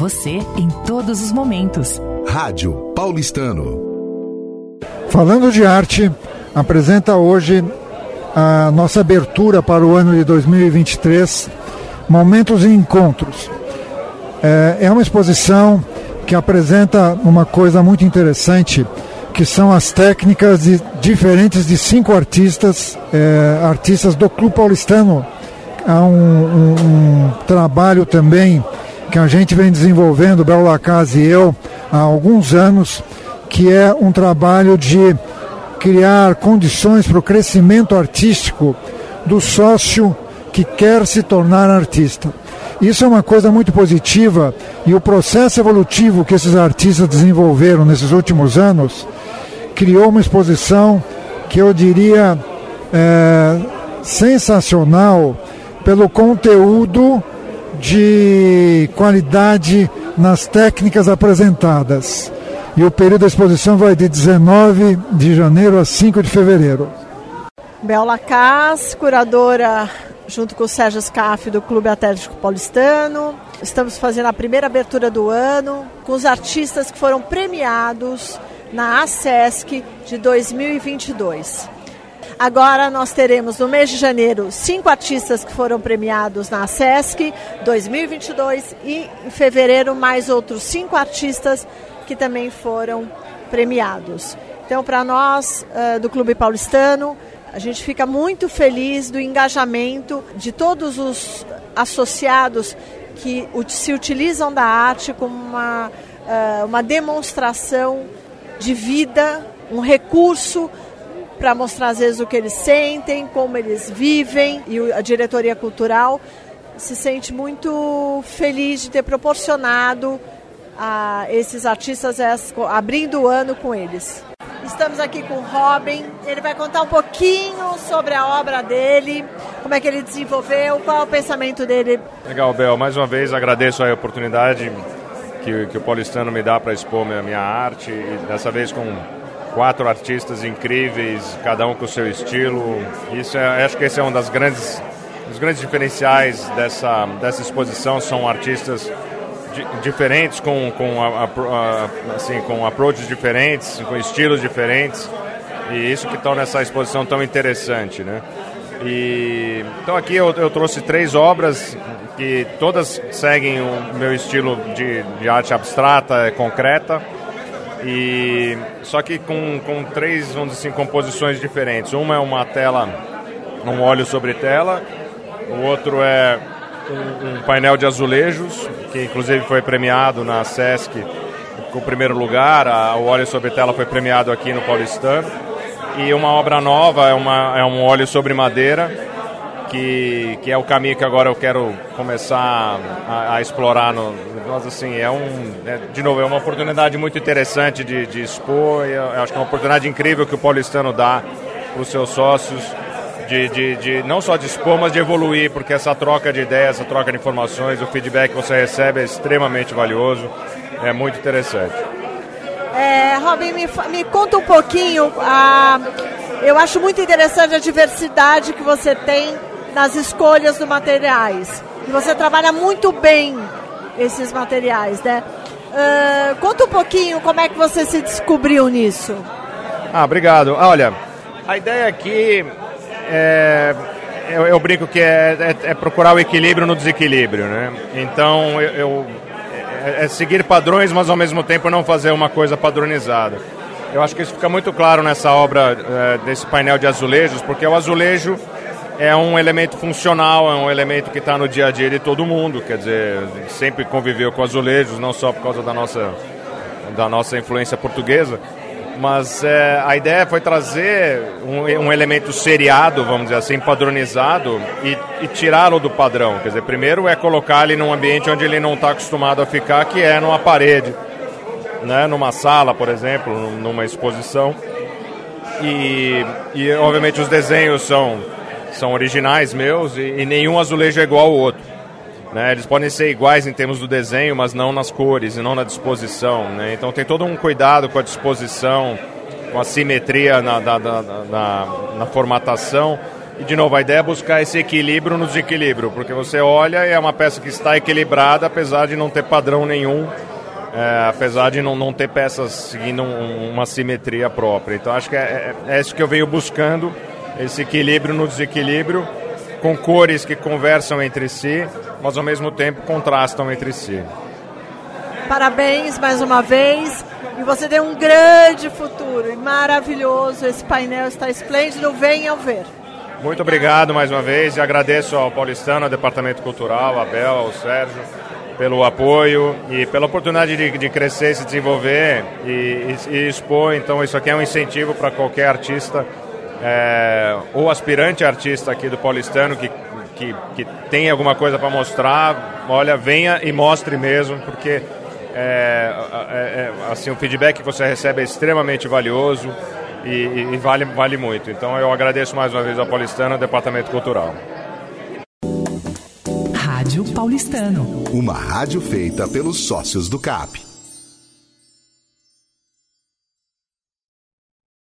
você em todos os momentos. Rádio Paulistano. Falando de arte, apresenta hoje a nossa abertura para o ano de 2023, Momentos e Encontros. É, é uma exposição que apresenta uma coisa muito interessante, que são as técnicas de, diferentes de cinco artistas, é, artistas do Clube Paulistano. Há um, um, um, trabalho também que a gente vem desenvolvendo, Bel Lacaz e eu, há alguns anos, que é um trabalho de criar condições para o crescimento artístico do sócio que quer se tornar artista. Isso é uma coisa muito positiva e o processo evolutivo que esses artistas desenvolveram nesses últimos anos criou uma exposição que eu diria é, sensacional pelo conteúdo de qualidade nas técnicas apresentadas. E o período da exposição vai de 19 de janeiro a 5 de fevereiro. Bel Lacaz, curadora junto com o Sérgio Scaff do Clube Atlético Paulistano. Estamos fazendo a primeira abertura do ano com os artistas que foram premiados na ASESC de 2022. Agora nós teremos no mês de janeiro cinco artistas que foram premiados na ASESC 2022 e em fevereiro mais outros cinco artistas que também foram premiados. Então, para nós uh, do Clube Paulistano, a gente fica muito feliz do engajamento de todos os associados que se utilizam da arte como uma, eh, uma demonstração de vida, um recurso para mostrar às vezes o que eles sentem, como eles vivem e a diretoria cultural se sente muito feliz de ter proporcionado a esses artistas abrindo o ano com eles. Estamos aqui com o Robin. Ele vai contar um pouquinho sobre a obra dele, como é que ele desenvolveu, qual é o pensamento dele. Legal, Bel. Mais uma vez agradeço a oportunidade que, que o Paulistano me dá para expor minha, minha arte, e dessa vez com quatro artistas incríveis, cada um com o seu estilo. Isso é, acho que esse é um das grandes, dos grandes diferenciais dessa, dessa exposição, são artistas diferentes, com, com, a, a, assim, com approaches diferentes, com estilos diferentes. E isso que estão nessa exposição tão interessante, né? E, então aqui eu, eu, trouxe três obras que todas seguem o meu estilo de, de arte abstrata, é concreta, e só que com, com três, vamos dizer assim, composições diferentes. Uma é uma tela, um óleo sobre tela, o outro é um, um painel de azulejos, que inclusive foi premiado na Sesc com o primeiro lugar, a, o óleo sobre tela foi premiado aqui no Paulistano. E uma obra nova é, uma, é um óleo sobre madeira, que, que é o caminho que agora eu quero começar a, a explorar. No, assim, é um, é, de novo, é uma oportunidade muito interessante de, de expor, e acho que é uma oportunidade incrível que o Paulistano dá para os seus sócios de, de, de, não só de expor, mas de evoluir, porque essa troca de ideias, essa troca de informações, o feedback que você recebe é extremamente valioso, é muito interessante. É, Robin, me, me conta um pouquinho, ah, eu acho muito interessante a diversidade que você tem nas escolhas dos materiais. E você trabalha muito bem esses materiais, né? Uh, conta um pouquinho como é que você se descobriu nisso. Ah, obrigado. Olha, a ideia aqui é, eu, eu, brinco que é, é, é, procurar o equilíbrio no desequilíbrio, né? Então eu, eu é, é, seguir padrões, mas ao mesmo tempo não fazer uma coisa padronizada. Eu acho que isso fica muito claro nessa obra é, desse painel de azulejos, porque o azulejo é um elemento funcional, é um elemento que está no dia a dia de todo mundo. Quer dizer, sempre conviveu com azulejos, não só por causa da nossa, da nossa influência portuguesa, mas é, a ideia foi trazer um, um, elemento seriado, vamos dizer assim, padronizado e, e tirá-lo do padrão. Quer dizer, primeiro é colocar ele num ambiente onde ele não está acostumado a ficar, que é numa parede, né, numa sala, por exemplo, numa exposição. E, e obviamente os desenhos são, são originais meus e, e nenhum azulejo é igual ao outro. Né? Eles podem ser iguais em termos do desenho, mas não nas cores e não na disposição. Né? Então tem todo um cuidado com a disposição, com a simetria na, na, na, na formatação. E de novo, a ideia é buscar esse equilíbrio no desequilíbrio, porque você olha e é uma peça que está equilibrada, apesar de não ter padrão nenhum, é, apesar de não, não ter peças seguindo um, uma simetria própria. Então acho que é, é, é isso que eu venho buscando, esse equilíbrio no desequilíbrio, com cores que conversam entre si, mas ao mesmo tempo contrastam entre si. Parabéns mais uma vez. E você tem um grande futuro e maravilhoso. Esse painel está esplêndido. Venham ver. Muito obrigado mais uma vez e agradeço ao Paulistano, ao Departamento Cultural, ao Abel, ao Sérgio, pelo apoio e pela oportunidade de, de crescer, se desenvolver e, e, e, expor. Então, isso aqui é um incentivo para qualquer artista é, ou aspirante artista aqui do Paulistano que, que, que tem alguma coisa para mostrar. Olha, venha e mostre mesmo, porque é, é, é, assim, o feedback que você recebe é extremamente valioso e, e, vale, vale muito. Então eu agradeço mais uma vez ao Paulistano, ao Departamento Cultural. Rádio Paulistano. Uma rádio feita pelos sócios do CAP.